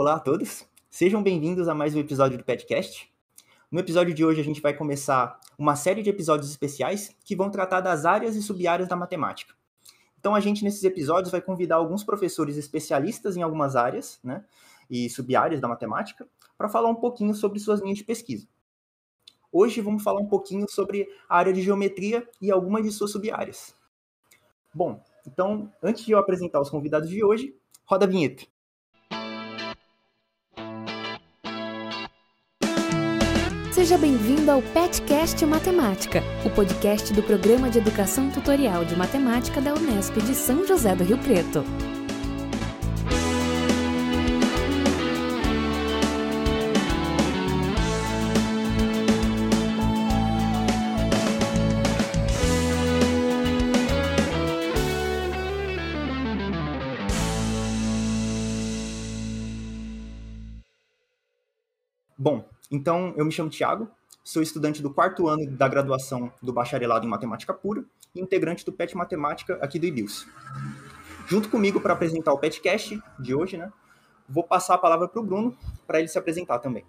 Olá a todos, sejam bem-vindos a mais um episódio do podcast. No episódio de hoje a gente vai começar uma série de episódios especiais que vão tratar das áreas e sub-áreas da matemática. Então a gente nesses episódios vai convidar alguns professores especialistas em algumas áreas, né, e sub-áreas da matemática, para falar um pouquinho sobre suas linhas de pesquisa. Hoje vamos falar um pouquinho sobre a área de geometria e algumas de suas sub-áreas. Bom, então, antes de eu apresentar os convidados de hoje, roda a vinheta. Seja bem-vindo ao PetCast Matemática, o podcast do Programa de Educação Tutorial de Matemática da Unesp de São José do Rio Preto. Então eu me chamo Tiago, sou estudante do quarto ano da graduação do bacharelado em Matemática Pura e integrante do PET Matemática aqui do IBIUS. Junto comigo para apresentar o PETcast de hoje, né, vou passar a palavra para o Bruno para ele se apresentar também.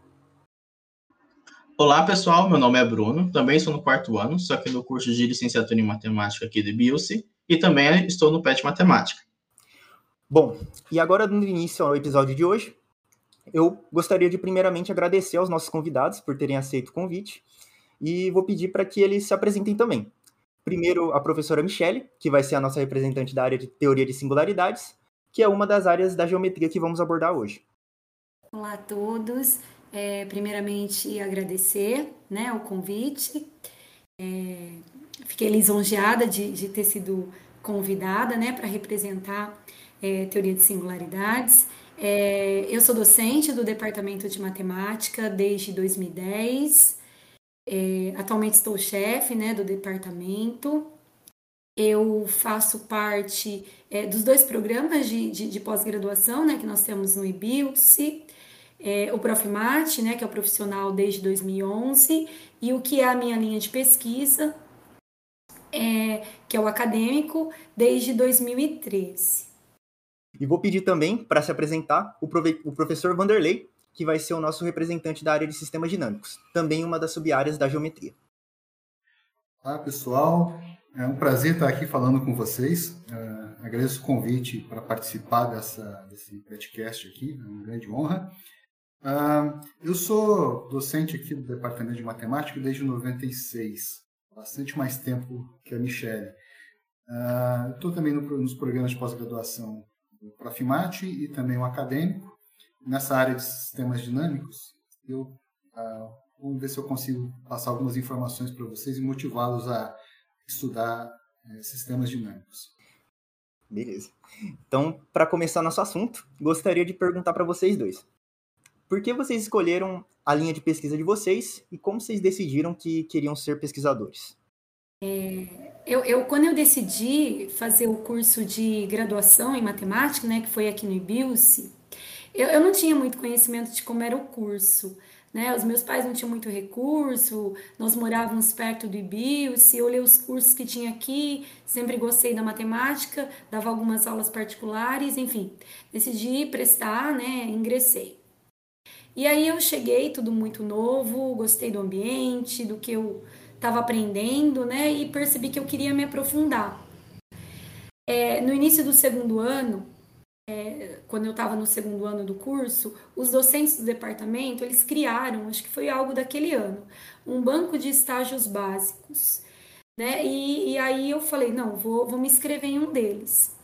Olá, pessoal. Meu nome é Bruno. Também estou no quarto ano, só que no curso de licenciatura em matemática aqui do IBIUS e também estou no PET Matemática. Bom, e agora dando início ao episódio de hoje, eu gostaria de primeiramente agradecer aos nossos convidados por terem aceito o convite e vou pedir para que eles se apresentem também. Primeiro, a professora Michele, que vai ser a nossa representante da área de teoria de singularidades, que é uma das áreas da geometria que vamos abordar hoje. Olá a todos. É, primeiramente, agradecer né, o convite. É, fiquei lisonjeada de, de ter sido convidada né, para representar é, teoria de singularidades. É, eu sou docente do Departamento de Matemática desde 2010. É, atualmente estou chefe né, do departamento. Eu faço parte é, dos dois programas de, de, de pós-graduação né, que nós temos no IBILSE. É, o Profimate, né, que é o profissional desde 2011, e o que é a minha linha de pesquisa, é, que é o acadêmico, desde 2013. E vou pedir também, para se apresentar, o, o professor Vanderlei, que vai ser o nosso representante da área de sistemas dinâmicos, também uma das sub-áreas da geometria. Olá, pessoal. É um prazer estar aqui falando com vocês. Uh, agradeço o convite para participar dessa, desse podcast aqui, é uma grande honra. Uh, eu sou docente aqui do Departamento de Matemática desde 96, bastante mais tempo que a Michelle. Uh, Estou também no, nos programas de pós-graduação o Profimate e também o acadêmico. Nessa área de sistemas dinâmicos, eu uh, vamos ver se eu consigo passar algumas informações para vocês e motivá-los a estudar uh, sistemas dinâmicos. Beleza. Então, para começar nosso assunto, gostaria de perguntar para vocês dois. Por que vocês escolheram a linha de pesquisa de vocês e como vocês decidiram que queriam ser pesquisadores? É, eu, eu, quando eu decidi fazer o curso de graduação em matemática, né, que foi aqui no IBILSE, eu, eu não tinha muito conhecimento de como era o curso. Né? Os meus pais não tinham muito recurso, nós morávamos perto do IBILSE, eu olhei os cursos que tinha aqui, sempre gostei da matemática, dava algumas aulas particulares, enfim, decidi prestar, né, ingressei. E aí eu cheguei, tudo muito novo, gostei do ambiente, do que eu estava aprendendo, né? E percebi que eu queria me aprofundar. É, no início do segundo ano, é, quando eu estava no segundo ano do curso, os docentes do departamento eles criaram, acho que foi algo daquele ano, um banco de estágios básicos, né? E, e aí eu falei, não, vou, vou me inscrever em um deles.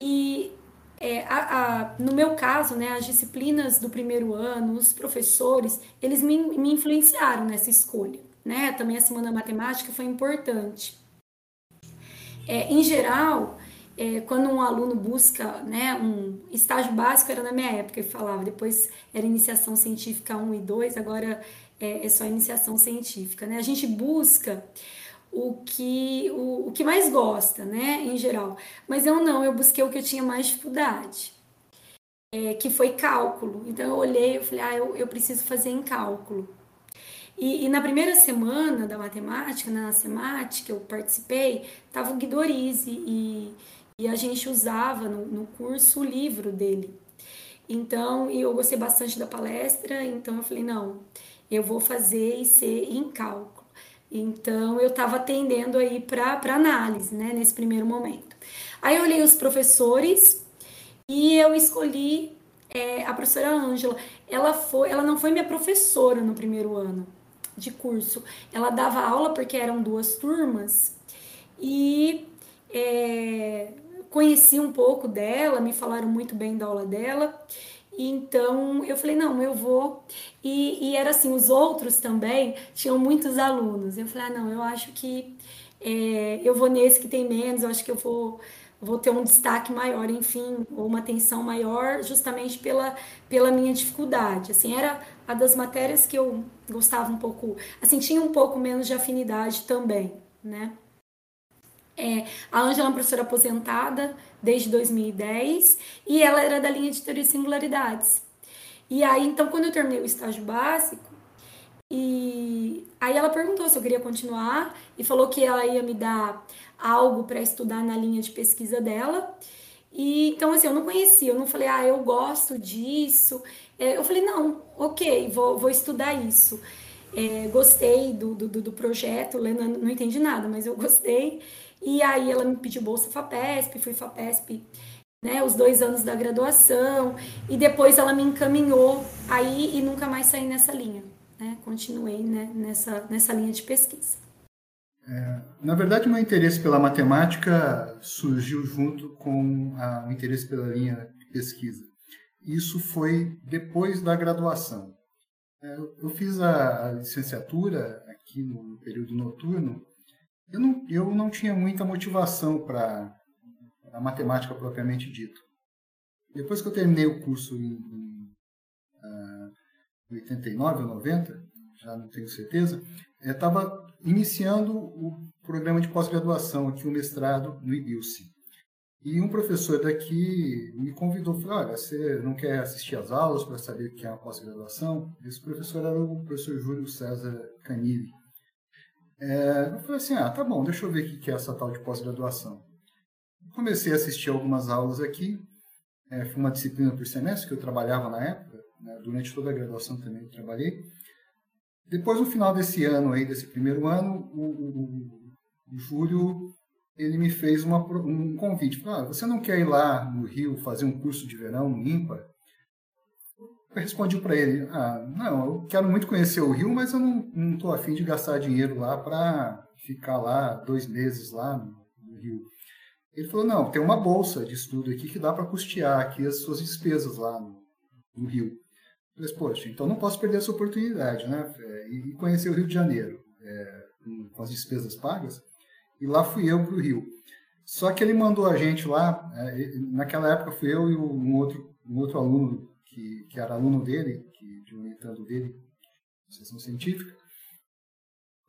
E é, a, a, no meu caso, né, as disciplinas do primeiro ano, os professores, eles me, me influenciaram nessa escolha né? Também a semana matemática foi importante. É, em geral, é, quando um aluno busca né, um estágio básico, era na minha época, eu falava, depois era iniciação científica 1 e 2, agora é, é só iniciação científica. Né? A gente busca o que, o, o que mais gosta, né, em geral. Mas eu não, eu busquei o que eu tinha mais dificuldade, é, que foi cálculo. Então eu olhei e falei, ah, eu, eu preciso fazer em cálculo. E, e, na primeira semana da matemática, na SEMAT, que eu participei, estava o Guidorize e, e a gente usava no, no curso o livro dele. Então, eu gostei bastante da palestra, então eu falei, não, eu vou fazer IC em cálculo. Então, eu estava atendendo aí para análise, né, nesse primeiro momento. Aí eu olhei os professores e eu escolhi é, a professora Ângela. Ela, foi, ela não foi minha professora no primeiro ano de curso. Ela dava aula porque eram duas turmas e é, conheci um pouco dela, me falaram muito bem da aula dela. Então eu falei, não, eu vou. E, e era assim, os outros também tinham muitos alunos. Eu falei, ah, não, eu acho que é, eu vou nesse que tem menos, eu acho que eu vou, vou ter um destaque maior, enfim, ou uma atenção maior, justamente pela, pela minha dificuldade. Assim, era a das matérias que eu gostava um pouco, assim, tinha um pouco menos de afinidade também, né? É, a Ângela é uma professora aposentada desde 2010 e ela era da linha de teoria de singularidades. E aí, então, quando eu terminei o estágio básico, e aí ela perguntou se eu queria continuar e falou que ela ia me dar algo para estudar na linha de pesquisa dela. E então assim, eu não conhecia, eu não falei, ah, eu gosto disso. É, eu falei, não, ok, vou, vou estudar isso. É, gostei do, do, do projeto, Lena não entendi nada, mas eu gostei. E aí ela me pediu bolsa FAPESP, fui FAPESP, né, os dois anos da graduação, e depois ela me encaminhou aí e nunca mais saí nessa linha, né, continuei né, nessa, nessa linha de pesquisa. É, na verdade, meu interesse pela matemática surgiu junto com a, o interesse pela linha de pesquisa. Isso foi depois da graduação. É, eu fiz a, a licenciatura aqui no período noturno eu não, eu não tinha muita motivação para a matemática propriamente dito. Depois que eu terminei o curso em, em uh, 89 ou 90, já não tenho certeza, estava iniciando o programa de pós-graduação aqui, o mestrado no IBILSE. E um professor daqui me convidou, falou, olha, você não quer assistir às aulas para saber o que é a pós-graduação? Esse professor era o professor Júlio César Canili. É, eu falei assim, ah, tá bom, deixa eu ver o que é essa tal de pós-graduação. Comecei a assistir algumas aulas aqui, é, foi uma disciplina por semestre que eu trabalhava na época, né, durante toda a graduação também eu trabalhei. Depois, no final desse ano, aí, desse primeiro ano, o, o, o Júlio ele me fez uma, um convite. Falou, ah, você não quer ir lá no Rio fazer um curso de verão no IMPA? Eu respondi para ele, ah, não, eu quero muito conhecer o Rio, mas eu não estou afim de gastar dinheiro lá para ficar lá dois meses lá no, Rio. Ele falou, não, tem uma bolsa de estudo aqui que dá para custear aqui as suas despesas lá no, no Rio. Eu falei, poxa, então não posso perder essa oportunidade, né? E conhecer o Rio de Janeiro é, com as despesas pagas. E lá fui eu para o Rio. Só que ele mandou a gente lá, é, naquela época fui eu e um outro, um outro aluno que, que era aluno dele, que, de um orientando dele, sessão científica,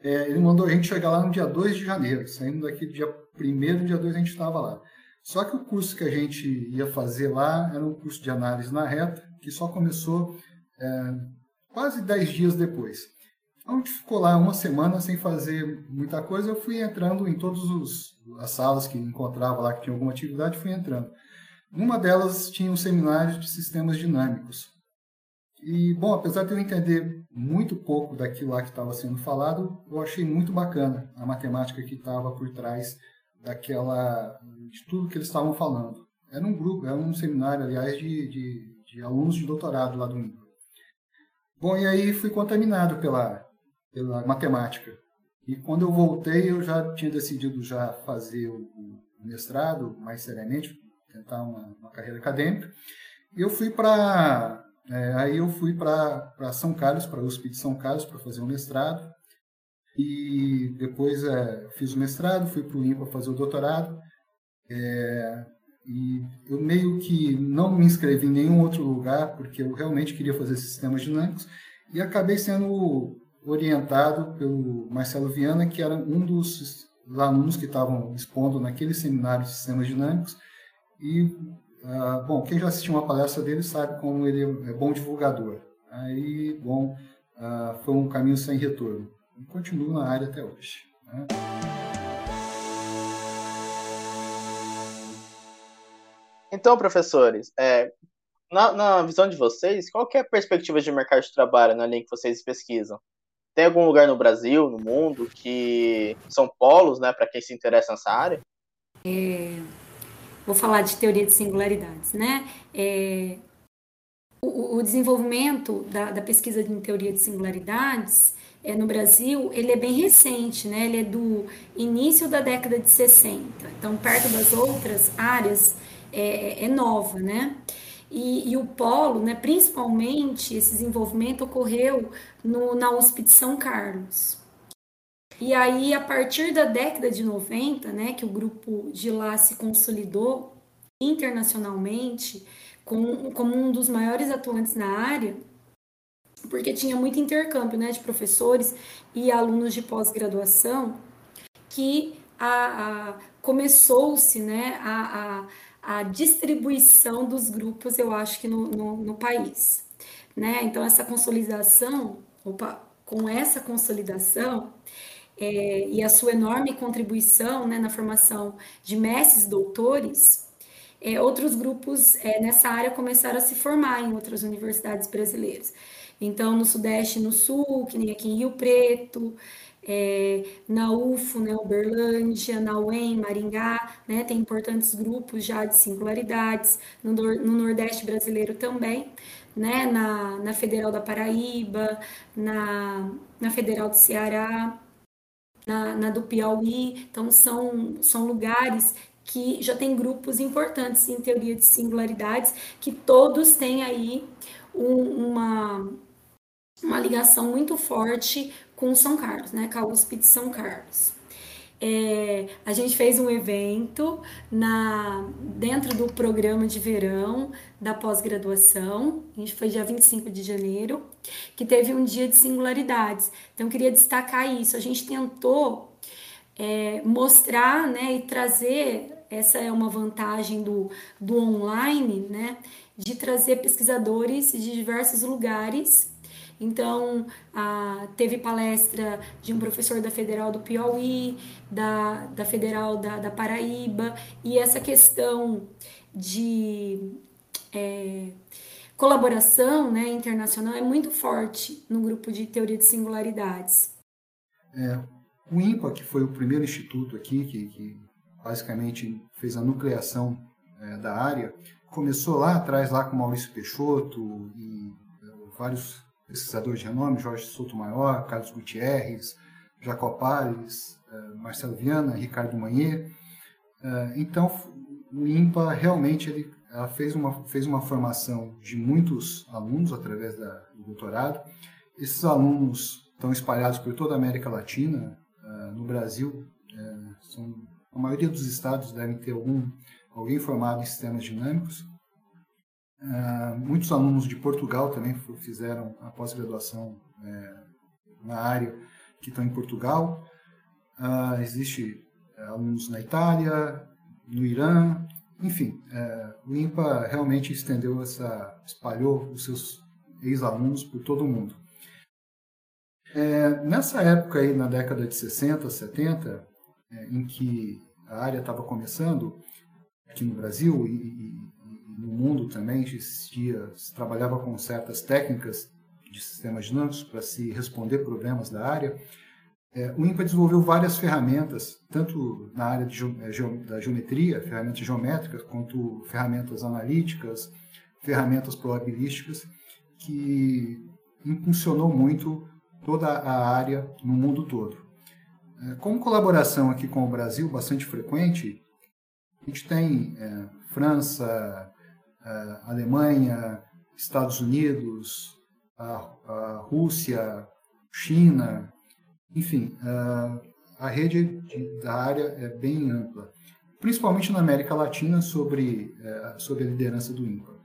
é, ele mandou a gente chegar lá no dia 2 de janeiro, saindo daqui dia 1 dia 2 a gente estava lá. Só que o curso que a gente ia fazer lá era um curso de análise na reta, que só começou é, quase 10 dias depois. A gente ficou lá uma semana sem fazer muita coisa, eu fui entrando em todas as salas que encontrava lá que tinha alguma atividade, fui entrando. Numa delas tinha um seminário de sistemas dinâmicos. E, bom, apesar de eu entender muito pouco daquilo lá que estava sendo falado, eu achei muito bacana a matemática que estava por trás daquela de tudo que eles estavam falando. Era um grupo, era um seminário, aliás, de, de, de alunos de doutorado lá do INPA. Bom, e aí fui contaminado pela, pela matemática. E quando eu voltei, eu já tinha decidido já fazer o, o mestrado mais seriamente, tentar uma, uma carreira acadêmica. E eu fui para é, aí eu fui para São Carlos, para a USP de São Carlos, para fazer um mestrado. E depois é, fiz o mestrado, fui para o INPA fazer o doutorado. É, e eu meio que não me inscrevi em nenhum outro lugar, porque eu realmente queria fazer sistemas dinâmicos. E acabei sendo orientado pelo Marcelo Viana, que era um dos alunos que estavam expondo naquele seminário de sistemas dinâmicos e, uh, bom, quem já assistiu uma palestra dele sabe como ele é bom divulgador. Aí, bom, uh, foi um caminho sem retorno. E continuo na área até hoje. Né? Então, professores, é, na, na visão de vocês, qual é a perspectiva de mercado de trabalho na linha que vocês pesquisam? Tem algum lugar no Brasil, no mundo, que são polos, né, para quem se interessa nessa área? É, vou falar de teoria de singularidades, né? É, o, o, desenvolvimento da, da, pesquisa em teoria de singularidades é, no Brasil, ele é bem recente, né? Ele é do início da década de 60. Então, perto das outras áreas, é, é nova, né? E, e, o polo, né, principalmente, esse desenvolvimento ocorreu no, na USP de São Carlos. E aí, a partir da década de 90, né, que o grupo de lá se consolidou internacionalmente com, como um dos maiores atuantes na área, porque tinha muito intercâmbio né, de professores e alunos de pós-graduação, que a, a começou-se né, a, a a distribuição dos grupos, eu acho que no, no, no país. Né? Então, essa consolidação, opa, com essa consolidação é, e a sua enorme contribuição né, na formação de mestres doutores, é, outros grupos é, nessa área começaram a se formar em outras universidades brasileiras. Então, no Sudeste no Sul, que nem aqui em Rio Preto, é, na UFO, né, Uberlândia, na UEM, Maringá, né, tem importantes grupos já de singularidades, no, no Nordeste brasileiro também, né, na, na Federal da Paraíba, na, na Federal do Ceará, na, na do Piauí, então são, são lugares que já tem grupos importantes em teoria de singularidades, que todos têm aí um, uma, uma ligação muito forte com São Carlos, né, com a USP de São Carlos. É, a gente fez um evento na, dentro do programa de verão da pós-graduação, a gente foi dia 25 de janeiro, que teve um dia de singularidades. Então, eu queria destacar isso. A gente tentou é, mostrar né, e trazer, essa é uma vantagem do, do online, né, de trazer pesquisadores de diversos lugares então, teve palestra de um professor da Federal do Piauí, da, da Federal da, da Paraíba, e essa questão de é, colaboração né, internacional é muito forte no grupo de teoria de singularidades. É, o INPA, que foi o primeiro instituto aqui, que, que basicamente fez a nucleação é, da área, começou lá atrás, lá com Maurício Peixoto e é, vários pesquisadores de renome, Jorge Souto Maior, Carlos Gutierrez, Jacob Pares, eh, Marcelo Viana, Ricardo Manier. Eh, então, o IMPA realmente ele, fez, uma, fez uma formação de muitos alunos através da, do doutorado. Esses alunos estão espalhados por toda a América Latina. Eh, no Brasil, são, a maioria dos estados devem ter algum, alguém formado em sistemas dinâmicos. Uh, muitos alunos de Portugal também fizeram a pós-graduação é, na área que estão em Portugal. Uh, existe é, alunos na Itália, no Irã, enfim, é, o INPA realmente estendeu essa, espalhou os seus ex-alunos por todo o mundo. É, nessa época aí, na década de 60, 70, é, em que a área estava começando aqui no Brasil e no mundo também existia, se trabalhava com certas técnicas de sistemas dinâmicos para se responder problemas da área. É, o INPA desenvolveu várias ferramentas, tanto na área de, é, da geometria, ferramentas geométricas, quanto ferramentas analíticas, ferramentas probabilísticas, que impulsionou muito toda a área no mundo todo. É, com colaboração aqui com o Brasil bastante frequente, a gente tem é, França, a Alemanha, Estados Unidos, a, a Rússia, China, enfim, a, a rede de, da área é bem ampla, principalmente na América Latina, sobre, é, sobre a liderança do INPA.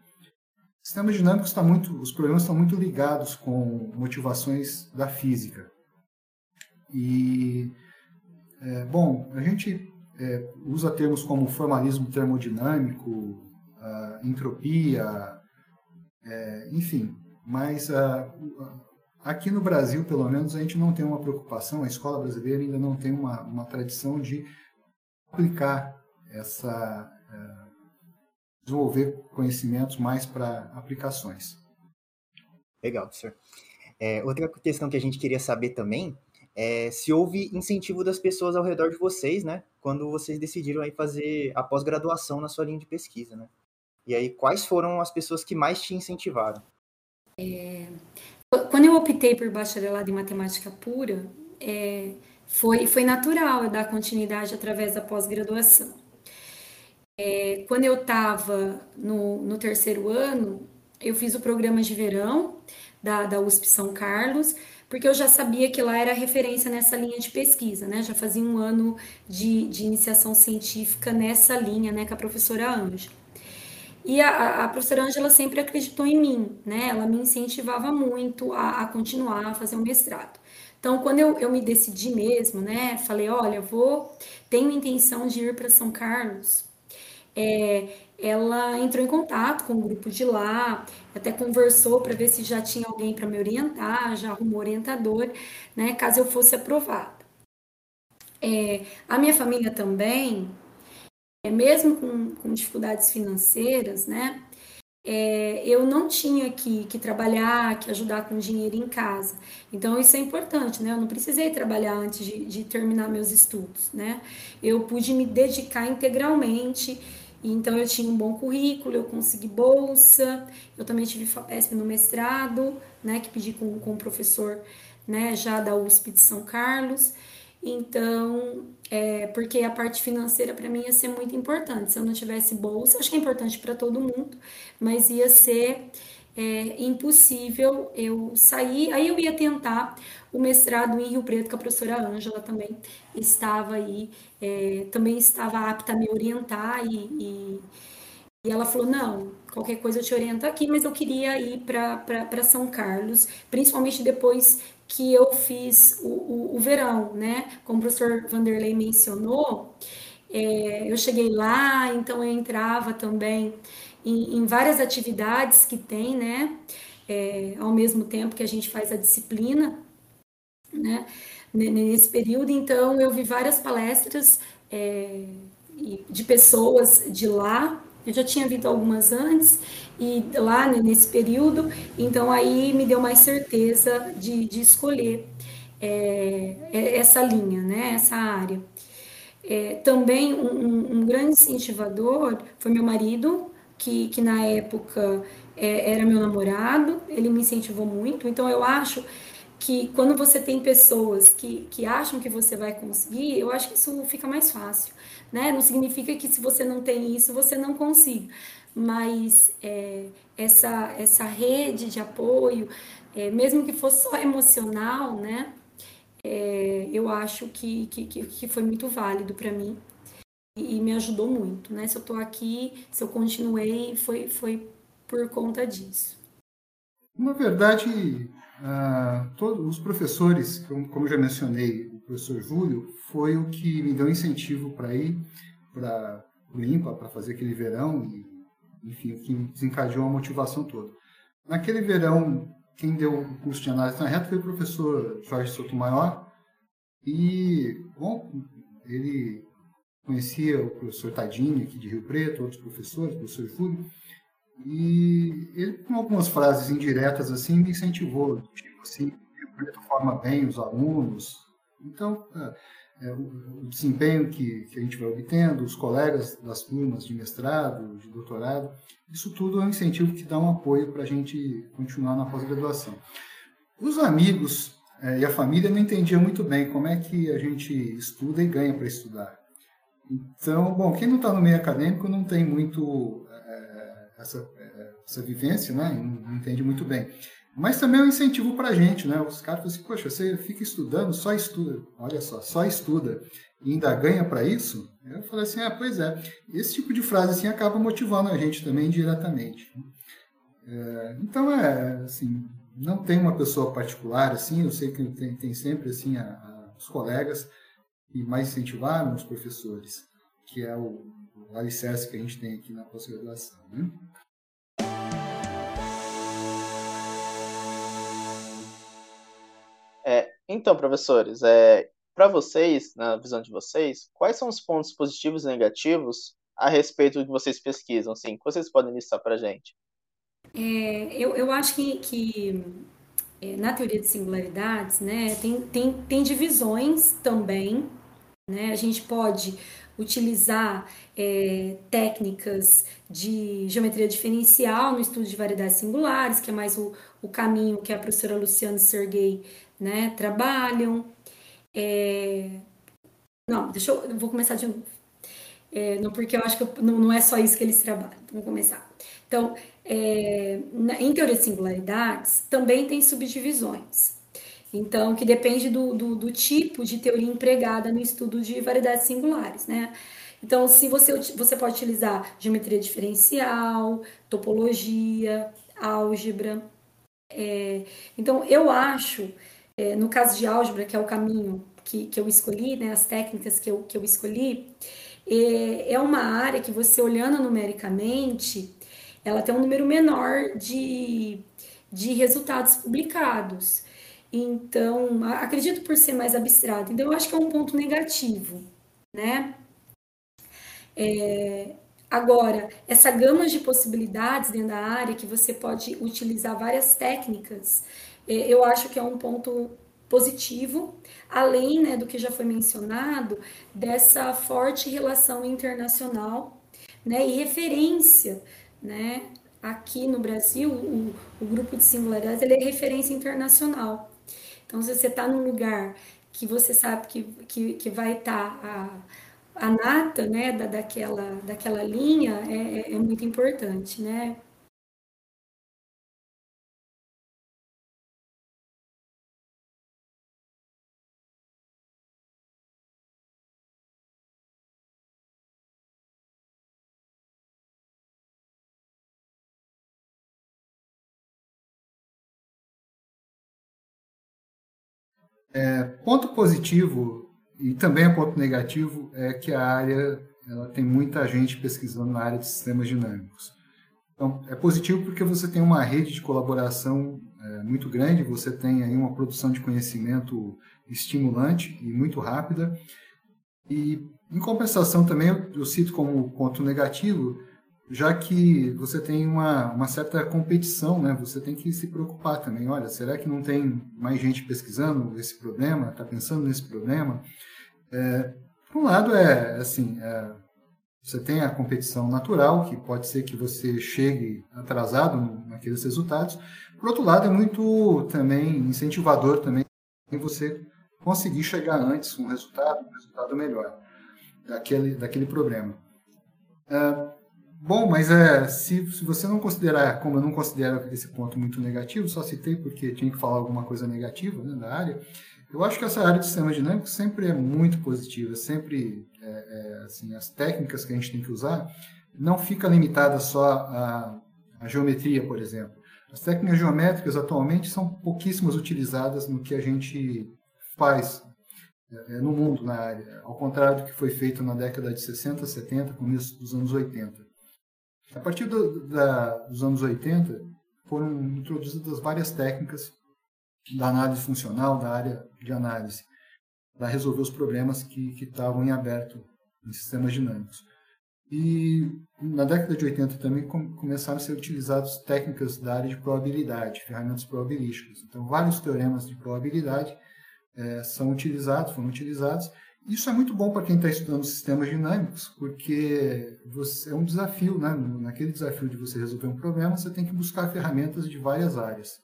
Sistemas dinâmicos está muito, os problemas estão muito ligados com motivações da física. E, é, bom, a gente é, usa termos como formalismo termodinâmico, uh, entropia, é, enfim. Mas uh, aqui no Brasil, pelo menos, a gente não tem uma preocupação, a escola brasileira ainda não tem uma, uma tradição de aplicar essa, uh, desenvolver conhecimentos mais para aplicações. Legal, professor. É, outra questão que a gente queria saber também é se houve incentivo das pessoas ao redor de vocês, né? Quando vocês decidiram aí fazer a pós-graduação na sua linha de pesquisa, né? E aí, quais foram as pessoas que mais te incentivaram? É, quando eu optei por bacharelado em matemática pura, é, foi, foi natural eu dar continuidade através da pós-graduação. É, quando eu estava no, no terceiro ano, eu fiz o programa de verão da, da USP São Carlos, porque eu já sabia que lá era referência nessa linha de pesquisa, né? Já fazia um ano de, de iniciação científica nessa linha, né, com a professora Ângela. E a, a professora Ângela sempre acreditou em mim, né? Ela me incentivava muito a, a continuar a fazer o mestrado. Então, quando eu, eu me decidi mesmo, né? Falei, olha, vou, tenho intenção de ir para São Carlos. É, ela entrou em contato com o grupo de lá, até conversou para ver se já tinha alguém para me orientar, já arrumou orientador, né? Caso eu fosse aprovada. É, a minha família também é, mesmo com, com dificuldades financeiras, né? É, eu não tinha que, que trabalhar, que ajudar com dinheiro em casa. Então, isso é importante, né? Eu não precisei trabalhar antes de, de terminar meus estudos, né? Eu pude me dedicar integralmente. Então, eu tinha um bom currículo, eu consegui bolsa, eu também tive FAPESP no mestrado, né? Que pedi com, com o professor, né? Já da USP de São Carlos. Então, é, porque a parte financeira para mim ia ser muito importante. Se eu não tivesse bolsa, acho que é importante para todo mundo, mas ia ser é, impossível eu sair. Aí eu ia tentar o mestrado em Rio Preto, que a professora Ângela também estava aí, é, também estava apta a me orientar e, e, e ela falou: não, qualquer coisa eu te oriento aqui, mas eu queria ir para São Carlos, principalmente depois que eu fiz o, o, o verão, né? Como o professor Vanderlei mencionou, é, eu cheguei lá, então eu entrava também em, em várias atividades que tem, né? É, ao mesmo tempo que a gente faz a disciplina, né? Nesse período, então eu vi várias palestras é, de pessoas de lá eu já tinha visto algumas antes e lá né, nesse período, então aí me deu mais certeza de, de escolher é, é, essa linha, né, essa área. É, também um, um, grande incentivador foi meu marido, que, que na época é, era meu namorado, ele me incentivou muito, então eu acho que quando você tem pessoas que, que acham que você vai conseguir, eu acho que isso fica mais fácil né? Não significa que se você não tem isso, você não consiga. Mas é, essa, essa rede de apoio, é, mesmo que fosse só emocional, né? É, eu acho que, que, que foi muito válido para mim e, me ajudou muito, né? Se eu estou aqui, se eu continuei, foi, foi por conta disso. Na verdade, ah, todos os professores, como, como já mencionei, professor Júlio foi o que me deu incentivo para ir para Limpa, para fazer aquele verão, e, enfim, o que desencadeou a motivação toda. Naquele verão, quem deu o curso de análise na reta foi o professor Jorge Sotomayor, e, bom, ele conhecia o professor Tadini, aqui de Rio Preto, outros professores, o professor Júlio, e ele, com algumas frases indiretas assim, me incentivou, tipo assim, o Preto forma bem os alunos. Então, é, é, o, o, desempenho que, que a gente vai obtendo, os colegas das turmas de mestrado, de doutorado, isso tudo é um incentivo que dá um apoio para a gente continuar na pós-graduação. Os amigos é, e a família não entendiam muito bem como é que a gente estuda e ganha para estudar. Então, bom, quem não está no meio acadêmico não tem muito essa, essa vivência, né? Não entende muito bem. Mas também é um incentivo para a gente, né? Os caras falam assim, poxa, você fica estudando, só estuda. Olha só, só estuda. E ainda ganha para isso? Eu falei assim, ah, pois é. Esse tipo de frase assim acaba motivando a gente também diretamente. É, então, é, assim, não tem uma pessoa particular, assim, eu sei que tem, tem sempre, assim, a, a, os colegas que mais incentivaram os professores, que é o, o alicerce que a gente tem aqui na pós-graduação, né? Então, professores, é, para vocês, na visão de vocês, quais são os pontos positivos e negativos a respeito do que vocês pesquisam, assim, que vocês podem listar para gente? É, eu, eu acho que, que é, na teoria de singularidades, né, tem, tem, tem divisões também, né, a gente pode utilizar é, técnicas de geometria diferencial no estudo de variedades singulares, que é mais o, o caminho que a professora Luciana Sergei né, trabalham. É... Não, deixa eu, vou começar de novo. É, não, porque eu acho que eu, não, não, é só isso que eles trabalham. Vamos começar. Então, é, na, em teoria de singularidades, também tem subdivisões. Então, que depende do, do, do, tipo de teoria empregada no estudo de variedades singulares, né? Então, se você, você pode utilizar geometria diferencial, topologia, álgebra. É, então, eu acho, é, no caso de álgebra, que é o caminho que, que eu escolhi, né, as técnicas que eu, que eu escolhi, é, é uma área que você olhando numericamente, ela tem um número menor de, de resultados publicados. Então, acredito por ser mais abstrato. Então, eu acho que é um ponto negativo, né? É, agora, essa gama de possibilidades dentro da área, que você pode utilizar várias técnicas, eu acho que é um ponto positivo, além né, do que já foi mencionado, dessa forte relação internacional né, e referência né, aqui no Brasil, o, o grupo de singularidades ele é referência internacional. Então, se você está num lugar que você sabe que, que, que vai estar tá a, a nata né, da, daquela, daquela linha, é, é, é muito importante, né? É, ponto positivo e também ponto negativo é que a área ela tem muita gente pesquisando na área de sistemas dinâmicos. Então, é positivo porque você tem uma rede de colaboração é, muito grande, você tem aí uma produção de conhecimento estimulante e muito rápida. E, em compensação, também eu cito como ponto negativo já que você tem uma, uma certa competição, né? Você tem que se preocupar também. Olha, será que não tem mais gente pesquisando esse problema? Está pensando nesse problema? É, por um lado é assim, é, você tem a competição natural, que pode ser que você chegue atrasado naqueles resultados. Por outro lado, é muito também incentivador também você conseguir chegar antes um resultado, um resultado melhor daquele, daquele problema. É, Bom, mas é, se, se você não considerar, como eu não considero esse ponto muito negativo, só citei porque tinha que falar alguma coisa negativa né, da área, eu acho que essa área de sistemas dinâmicos sempre é muito positiva, sempre, é, é, assim, as técnicas que a gente tem que usar não fica limitada só à, à geometria, por exemplo. As técnicas geométricas atualmente são pouquíssimas utilizadas no que a gente faz é, no mundo na área, ao contrário do que foi feito na década de 60, 70, começo dos anos 80. A partir do, da, dos anos 80, foram introduzidas várias técnicas da análise funcional, da área de análise, para resolver os problemas que, estavam em aberto em sistemas dinâmicos. E na década de 80 também começaram a ser utilizadas técnicas da área de probabilidade, ferramentas probabilísticas. Então, vários teoremas de probabilidade é, são utilizados, foram utilizados, isso é muito bom para quem está estudando sistemas dinâmicos, porque você, é um desafio, né? Naquele desafio de você resolver um problema, você tem que buscar ferramentas de várias áreas.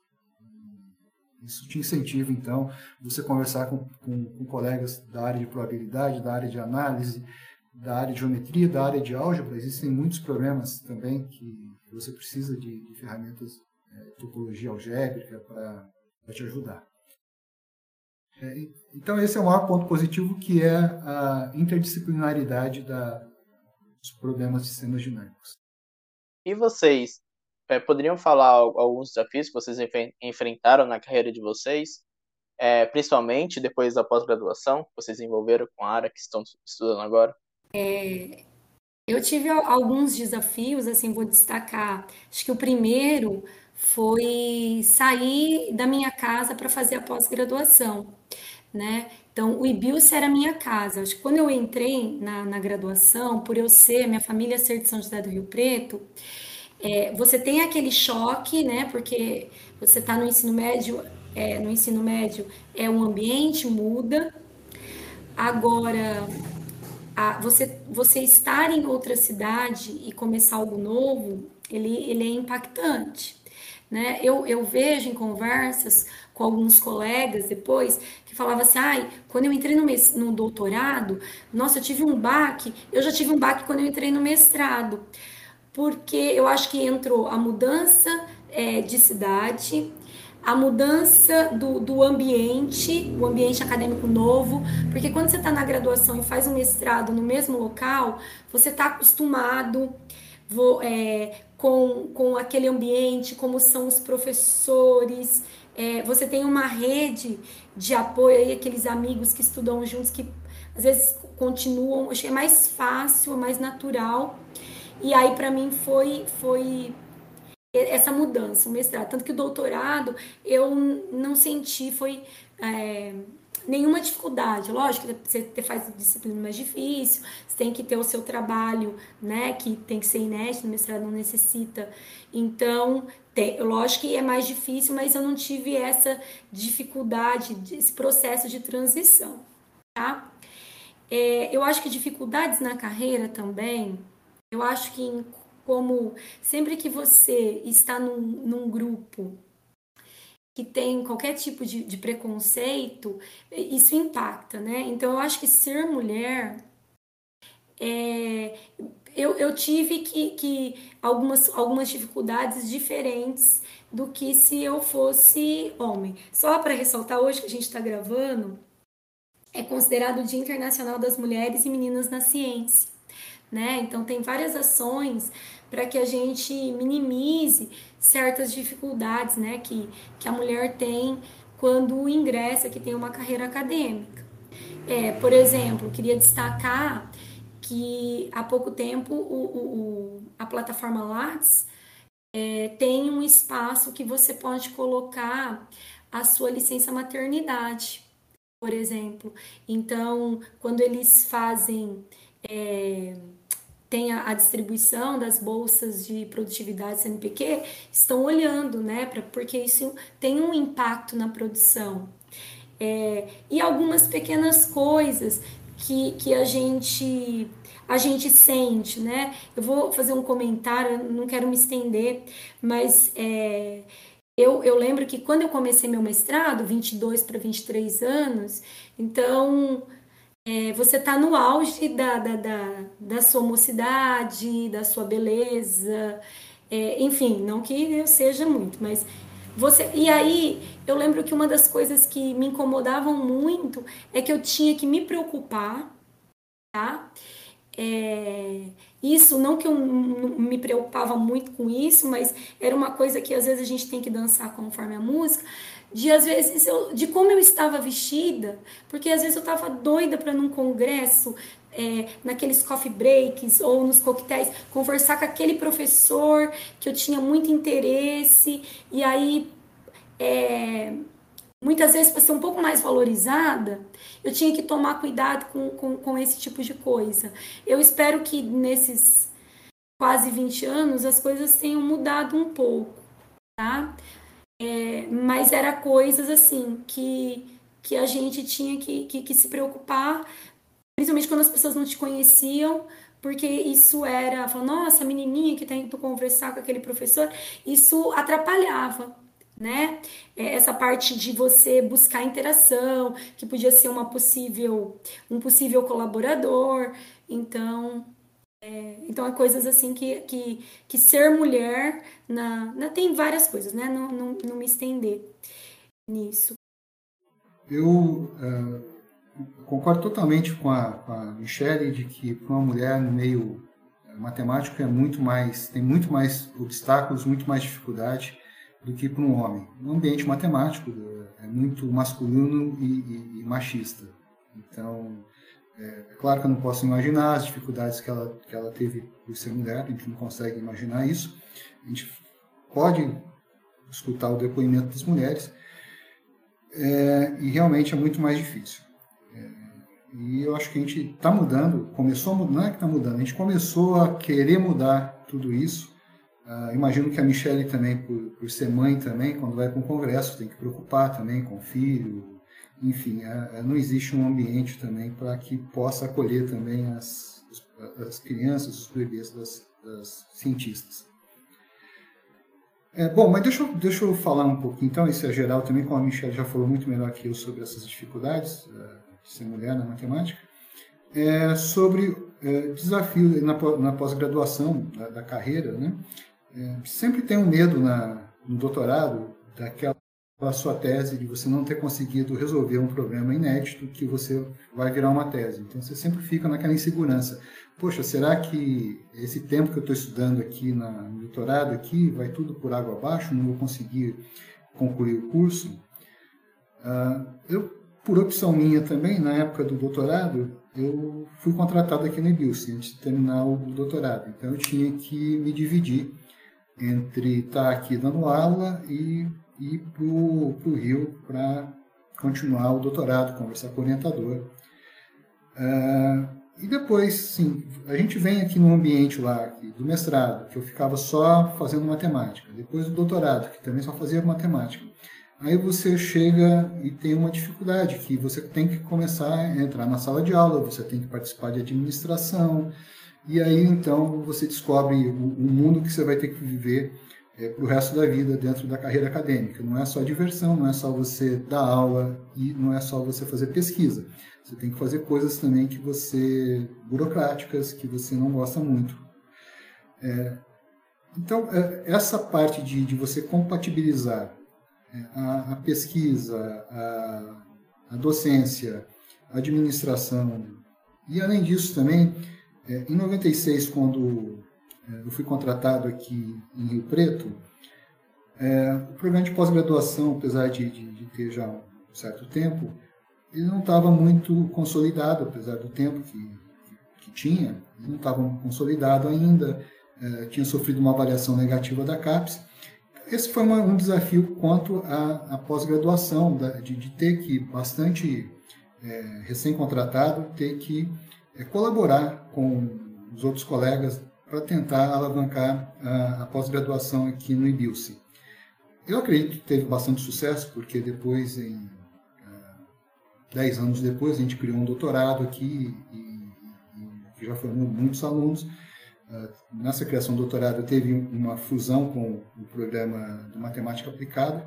Isso te incentiva, então, você conversar com, com, com, colegas da área de probabilidade, da área de análise, da área de geometria, da área de álgebra. Existem muitos problemas também que você precisa de, de ferramentas é, topologia algébrica para te ajudar. É, então, esse é o maior ponto positivo, que é a interdisciplinaridade da, dos problemas de sistemas dinâmicos. E vocês é, poderiam falar alguns desafios que vocês enfrentaram na carreira de vocês, é, principalmente depois da pós-graduação, que vocês desenvolveram com a área que estão estudando agora? É, eu tive alguns desafios, assim, vou destacar. Acho que o primeiro foi sair da minha casa para fazer a pós-graduação, né? Então, o IBIUS era a minha casa. Acho que quando eu entrei na, na graduação, por eu ser, minha família ser de São José do Rio Preto, é, você tem aquele choque, né? Porque você está no ensino médio, é, no ensino médio é um ambiente, muda. Agora, a, você, você estar em outra cidade e começar algo novo, ele, ele é impactante. Né? Eu, eu vejo em conversas com alguns colegas depois que falava assim, ai, quando eu entrei no, no doutorado, nossa, eu tive um baque, eu já tive um baque quando eu entrei no mestrado, porque eu acho que entrou a mudança é, de cidade, a mudança do, do ambiente, o ambiente acadêmico novo, porque quando você está na graduação e faz um mestrado no mesmo local, você está acostumado vou, é, com, com aquele ambiente, como são os professores, é, você tem uma rede de apoio aí, aqueles amigos que estudam juntos, que às vezes continuam, acho que é mais fácil, mais natural. E aí, para mim, foi, foi essa mudança, o mestrado. Tanto que o doutorado eu não senti, foi é, nenhuma dificuldade. Lógico que você faz disciplina mais difícil, você tem que ter o seu trabalho, né, que tem que ser inédito, no mestrado não necessita. Então, tem, lógico que é mais difícil, mas eu não tive essa dificuldade, esse processo de transição, tá? É, eu acho que dificuldades na carreira também, eu acho que em como sempre que você está num, num grupo que tem qualquer tipo de, de, preconceito, isso impacta, né? Então eu acho que ser mulher é, eu, eu tive que, que algumas, algumas dificuldades diferentes do que se eu fosse homem. Só para ressaltar hoje que a gente está gravando, é considerado o Dia Internacional das Mulheres e Meninas na Ciência. Né? Então tem várias ações para que a gente minimize certas dificuldades né, que, que a mulher tem quando ingressa, que tem uma carreira acadêmica. É, por exemplo, queria destacar que há pouco tempo o, o, a plataforma Lattes é, tem um espaço que você pode colocar a sua licença maternidade, por exemplo. Então, quando eles fazem é, tem a, a, distribuição das bolsas de produtividade CNPq, estão olhando, né, pra, porque isso tem um impacto na produção. É, e algumas pequenas coisas que, que a gente a gente sente, né? Eu vou fazer um comentário, não quero me estender, mas é, eu, eu lembro que quando eu comecei meu mestrado, 22 para 23 anos, então é, você está no auge da, da, da, da, sua mocidade, da sua beleza, é, enfim, não que eu seja muito, mas você. E aí eu lembro que uma das coisas que me incomodavam muito é que eu tinha que me preocupar, tá? É, isso, não que eu me preocupava muito com isso, mas era uma coisa que às vezes a gente tem que dançar conforme a música, de às vezes eu, de como eu estava vestida, porque às vezes eu estava doida para num congresso, é, naqueles coffee breaks ou nos coquetéis, conversar com aquele professor que eu tinha muito interesse, e aí é, muitas vezes para ser um pouco mais valorizada, eu tinha que tomar cuidado com, com, com esse tipo de coisa. Eu espero que nesses quase 20 anos as coisas tenham mudado um pouco, tá? É, mas era coisas assim que, que a gente tinha que, que, que se preocupar, principalmente quando as pessoas não te conheciam, porque isso era, falou, nossa, menininha que está indo conversar com aquele professor, isso atrapalhava, né? É, essa parte de você buscar interação, que podia ser uma possível, um possível colaborador, então é, então, é coisas assim que, que, que ser mulher na, na, tem várias coisas, né? Não, não, não me estender nisso. Eu uh, concordo totalmente com a, com a Michelle de que para uma mulher no meio é, matemático é muito mais tem muito mais obstáculos, muito mais dificuldade do que para um homem. No ambiente matemático é muito masculino e, e, e machista. Então é, é, claro que eu não posso imaginar as dificuldades que ela, que ela teve por ser mulher, a gente não consegue imaginar isso. A gente pode escutar o depoimento das mulheres é, e realmente é muito mais difícil. E eu acho que a gente está mudando, começou a mudar, não é que está mudando, a gente começou a querer mudar tudo isso. Uh, imagino que a Michelle também, por, por, ser mãe também, quando vai para um congresso, tem que preocupar também com o filho. Enfim, uh, não existe um ambiente também para que possa acolher também as, as crianças, os bebês das, das cientistas. É, bom, mas deixa eu, deixa eu falar um pouquinho, então, isso é geral também, como a Michelle já falou muito melhor que eu sobre essas dificuldades uh, de ser mulher na matemática, é, sobre é, desafios na, na pós-graduação da, da, carreira, né? É, sempre tem um medo na, no doutorado daquela sua tese de você não ter conseguido resolver um problema inédito que você vai virar uma tese. Então você sempre fica naquela insegurança. Poxa, será que esse tempo que eu estou estudando aqui na, no doutorado aqui vai tudo por água abaixo? Não vou conseguir concluir o curso? Uh, eu, por opção minha também, na época do doutorado, eu fui contratado aqui na Ibilce antes de terminar o doutorado. Então eu tinha que me dividir entre estar aqui dando aula e ir para o Rio para continuar o doutorado, conversar com o orientador. Uh, e depois, sim, a gente vem aqui no ambiente lá aqui, do mestrado, que eu ficava só fazendo matemática. Depois do doutorado, que também só fazia matemática. Aí você chega e tem uma dificuldade, que você tem que começar a entrar na sala de aula, você tem que participar de administração, e aí então você descobre o, o mundo que você vai ter que viver é, para o resto da vida dentro da carreira acadêmica. Não é só diversão, não é só você dar aula e não é só você fazer pesquisa. Você tem que fazer coisas também que você burocráticas que você não gosta muito. É, então é, essa parte de, de você compatibilizar é, a, a pesquisa, a, a docência, a administração e além disso também é, em 96, quando é, eu fui contratado aqui em Rio Preto, é, o programa de pós-graduação, apesar de, de, de, ter já um certo tempo, ele não estava muito consolidado, apesar do tempo que, que, tinha, ele não estava consolidado ainda, é, tinha sofrido uma avaliação negativa da CAPES. Esse foi uma, um desafio quanto à, à pós-graduação, de, de, ter que, bastante é, recém-contratado, ter que é colaborar com os outros colegas para tentar alavancar a, a pós-graduação aqui no IBILSE. Eu acredito que teve bastante sucesso, porque depois, em uh, dez anos depois, a gente criou um doutorado aqui e, e já formou muitos alunos. Uh, nessa criação do doutorado teve uma fusão com o programa de matemática aplicada.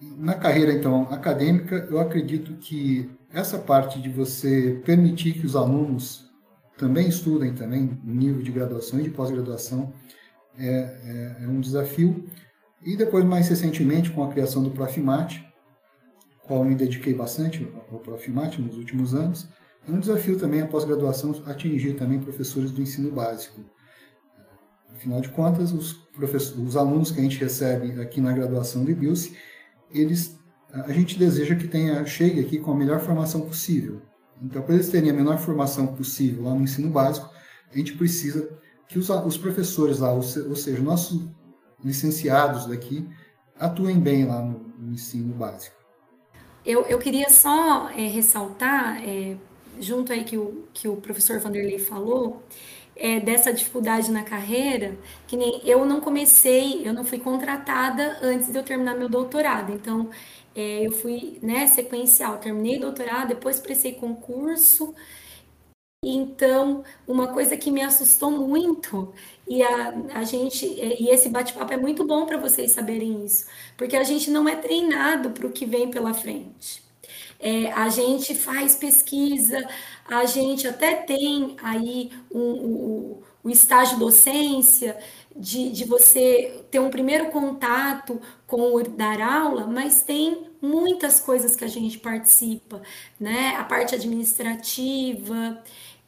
Na carreira, então, acadêmica, eu acredito que essa parte de você permitir que os alunos também estudem também nível de graduação e de pós-graduação é, é, é, um desafio. E depois, mais recentemente, com a criação do Profimat, qual me dediquei bastante ao Profimat nos últimos anos, é um desafio também a pós-graduação atingir também professores do ensino básico. Afinal de contas, os, os alunos que a gente recebe aqui na graduação do IBILSE, eles a gente deseja que tenha chegue aqui com a melhor formação possível. Então, para eles terem a menor formação possível lá no ensino básico, a gente precisa que os, os professores lá, ou, se, ou, seja, nossos licenciados daqui, atuem bem lá no, no ensino básico. Eu, eu queria só é, ressaltar, é, junto aí que o, que o professor Vanderlei falou, é, dessa dificuldade na carreira, que nem eu não comecei, eu não fui contratada antes de eu terminar meu doutorado. Então, é, eu fui né, sequencial, terminei doutorado, depois prestei concurso. Então, uma coisa que me assustou muito, e a, a gente, e esse bate-papo é muito bom para vocês saberem isso, porque a gente não é treinado para o que vem pela frente. É, a gente faz pesquisa, a gente até tem aí um, um, o estágio docência, de, de você ter um primeiro contato com o dar aula, mas tem muitas coisas que a gente participa, né? A parte administrativa,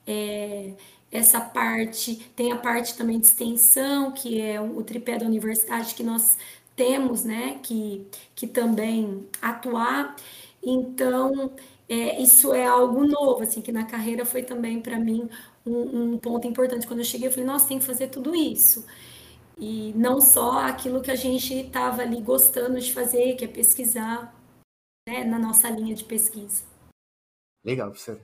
é, essa parte, tem a parte também de extensão, que é o tripé da universidade que nós temos, né? Que, que também atuar. Então, é, isso é algo novo, assim, que na carreira foi também para mim um, um, ponto importante. Quando eu cheguei, eu falei, nossa, tem que fazer tudo isso. E não só aquilo que a gente estava ali gostando de fazer, que é pesquisar né, na nossa linha de pesquisa. Legal, professor.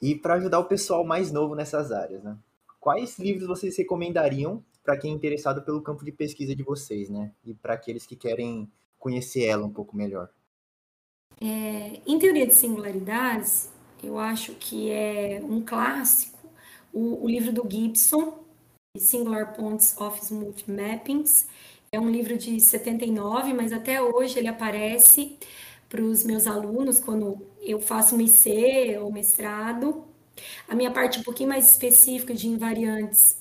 E para ajudar o pessoal mais novo nessas áreas, né? Quais livros vocês recomendariam para quem é interessado pelo campo de pesquisa de vocês, né? E para aqueles que querem conhecer ela um pouco melhor? É, em teoria de singularidades, eu acho que é um clássico o, o livro do Gibson, Singular Points of Smooth Mappings. É um livro de 79, mas até hoje ele aparece para os meus alunos quando eu faço um IC ou mestrado. A minha parte um pouquinho mais específica de invariantes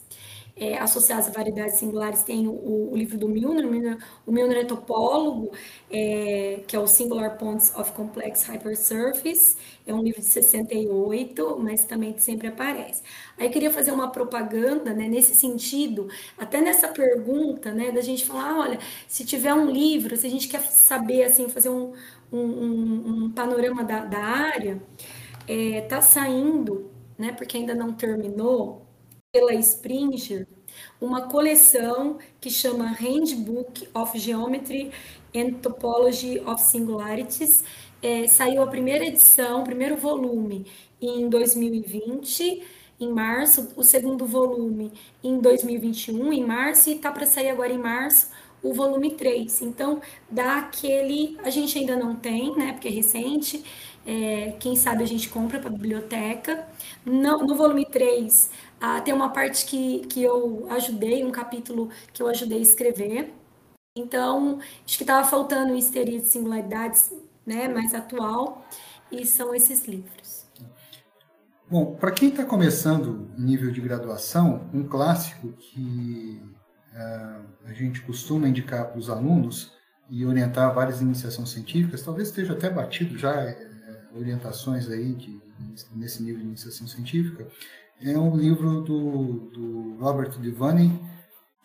é, associadas a variedades singulares tem o, o livro do Milner, o Milner é topólogo, é, que é o Singular Points of Complex Hypersurface, é um livro de 68, mas também sempre aparece. Aí eu queria fazer uma propaganda, né, nesse sentido, até nessa pergunta, né, da gente falar, olha, se tiver um livro, se a gente quer saber, assim, fazer um, um, um, panorama da, da área, é, tá saindo, né, porque ainda não terminou, pela Springer uma coleção que chama Handbook of Geometry and Topology of Singularities. É, saiu a primeira edição, o primeiro volume em 2020, em março, o segundo volume em 2021, em março, e está para sair agora em março o volume 3. Então, dá aquele. A gente ainda não tem, né? Porque é recente. É, quem sabe a gente compra para a biblioteca. No, no volume 3, ah, tem uma parte que, que eu ajudei, um capítulo que eu ajudei a escrever. Então, acho que estava faltando histeria de singularidades né, mais atual, e são esses livros. Bom, para quem está começando nível de graduação, um clássico que a gente costuma indicar para os alunos e orientar várias iniciações científicas, talvez esteja até batido já é, orientações aí de, nesse nível de iniciação científica, é um livro do, do Robert Devane,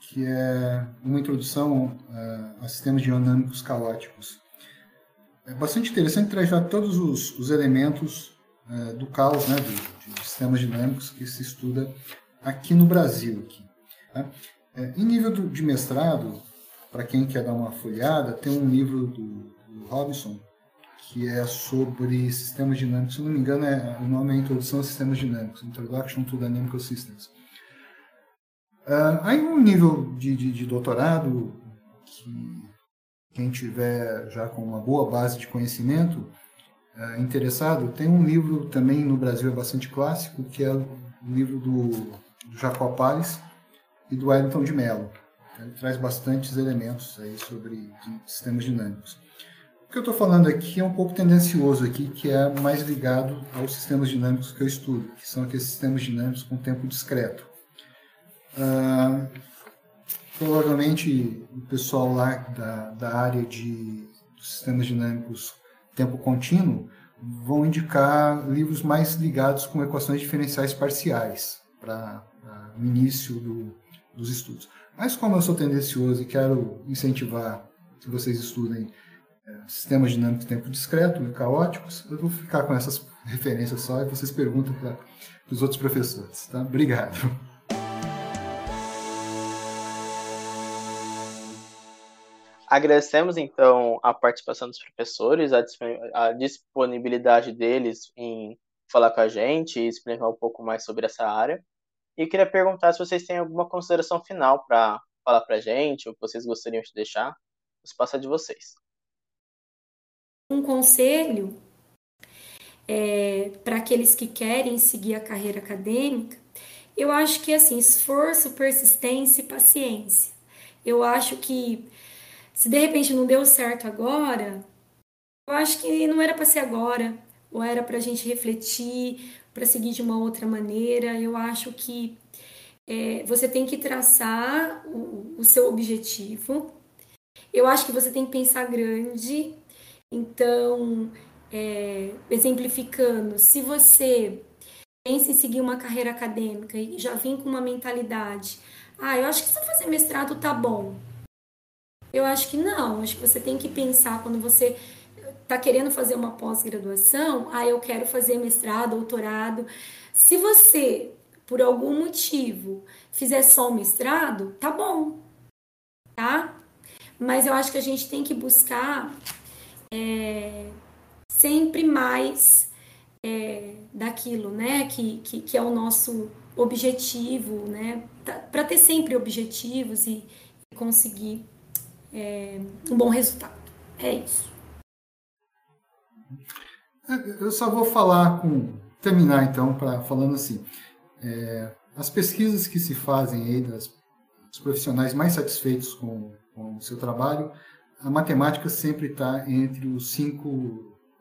que é uma introdução uh, a sistemas dinâmicos caóticos. É bastante interessante, traz já todos os, os elementos uh, do caos, né, de, de, sistemas dinâmicos que se estuda aqui no Brasil. Aqui, tá? É, em nível do, de mestrado, para quem quer dar uma folhada, tem um livro do, do Robinson, que é sobre sistemas dinâmicos. Se não me engano, é, o nome é Introdução a Sistemas Dinâmicos, Introduction to Dynamical Systems. Uh, aí, um nível de, de, de, doutorado, que quem tiver já com uma boa base de conhecimento uh, interessado, tem um livro também no Brasil é bastante clássico, que é o livro do, do Jacob Palles e do Wellington de Mello. Ele traz bastantes elementos aí sobre sistemas dinâmicos. O que eu estou falando aqui é um pouco tendencioso aqui, que é mais ligado aos sistemas dinâmicos que eu estudo, que são aqueles sistemas dinâmicos com tempo discreto. Ah, provavelmente o pessoal lá da, da área de sistemas dinâmicos tempo contínuo vão indicar livros mais ligados com equações diferenciais parciais para o início do, dos estudos. Mas como eu sou tendencioso e quero incentivar que vocês estudem sistemas dinâmicos de tempo discreto e caóticos, eu vou ficar com essas referências só e vocês perguntam para os outros professores. Tá? Obrigado. Agradecemos então a participação dos professores, a disponibilidade deles em falar com a gente e explicar um pouco mais sobre essa área. E queria perguntar se vocês têm alguma consideração final para falar para a gente, ou que vocês gostariam de deixar. O espaço é de vocês um conselho é, para aqueles que querem seguir a carreira acadêmica, eu acho que assim, esforço, persistência e paciência. Eu acho que se de repente não deu certo agora, eu acho que não era para ser agora, ou era para a gente refletir, para seguir de uma outra maneira. Eu acho que é, você tem que traçar o, o seu objetivo. Eu acho que você tem que pensar grande, então, é, exemplificando, se você pensa em seguir uma carreira acadêmica e já vem com uma mentalidade, ah, eu acho que só fazer mestrado tá bom. Eu acho que não, acho que você tem que pensar quando você está querendo fazer uma pós-graduação, ah, eu quero fazer mestrado, doutorado. Se você, por algum motivo, fizer só o mestrado, tá bom, tá? Mas eu acho que a gente tem que buscar é, sempre mais é, daquilo, né? Que, que, que, é o nosso objetivo, né? Tá, Para ter sempre objetivos e, conseguir é, um bom resultado. É isso. É, eu só vou falar com terminar então para falando assim, é, as pesquisas que se fazem aí das dos profissionais mais satisfeitos com, com o seu trabalho, a matemática sempre está entre os cinco,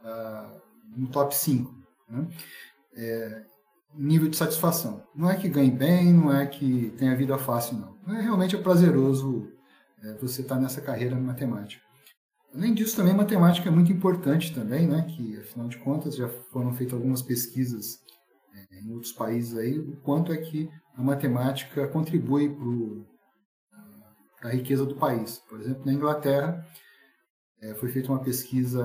uh, no top 5. Né? É, nível de satisfação. Não é que ganhe bem, não é que tenha vida fácil, não. É realmente é prazeroso é, você estar tá nessa carreira matemática. Além disso, também matemática é muito importante também, né? Que afinal de contas já foram feitas algumas pesquisas é, em outros países aí, o quanto é que a matemática contribui para a riqueza do país. Por exemplo, na Inglaterra é, foi feita uma pesquisa,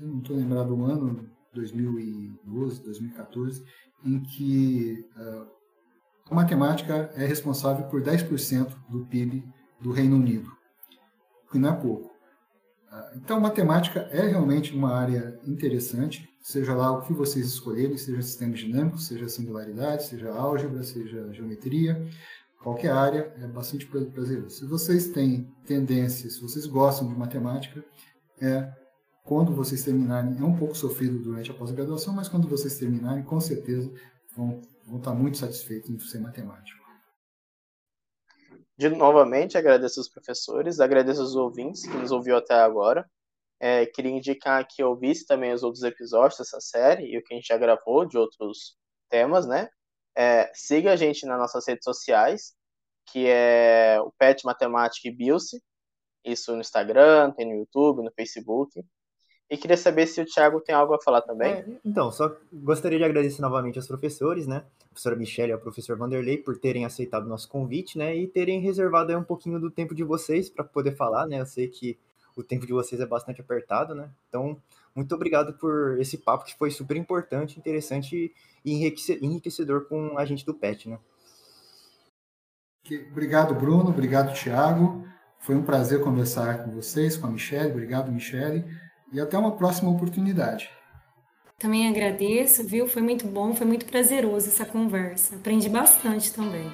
não estou lembrado do ano, 2012, 2014, em que uh, a matemática é responsável por 10% do PIB do Reino Unido, que não é pouco. Uh, então, matemática é realmente uma área interessante, seja lá o que vocês escolherem, seja sistemas dinâmicos, seja singularidade, seja álgebra, seja geometria, qualquer área é bastante prazeroso. Se vocês têm tendência, se vocês gostam de matemática, é quando vocês terminarem, é um pouco sofrido durante a pós-graduação, mas quando vocês terminarem, com certeza vão, vão estar muito satisfeitos em ser matemático. De novamente, agradeço os professores, agradeço os ouvintes que nos ouviu até agora. É, queria indicar que ouvisse também os outros episódios dessa série e o que a gente já gravou de outros temas, né? É, siga a gente nas nossas redes sociais, que é o Pet Matemática e Bilce, isso no Instagram, tem no YouTube, no Facebook. E queria saber se o Thiago tem algo a falar também. É, então, só gostaria de agradecer novamente aos professores, né? A professora Michelle e ao professor Vanderlei por terem aceitado o nosso convite, né? E terem reservado aí um pouquinho do tempo de vocês para poder falar, né? Eu sei que o tempo de vocês é bastante apertado, né? Então, muito obrigado por esse papo que foi super importante, interessante e enriquecedor com a gente do PET, né? Obrigado, Bruno. Obrigado, Thiago. Foi um prazer conversar com vocês, com a Michelle. Obrigado, Michelle e até uma próxima oportunidade. Também agradeço, viu? Foi muito bom, foi muito prazeroso essa conversa. Aprendi bastante também.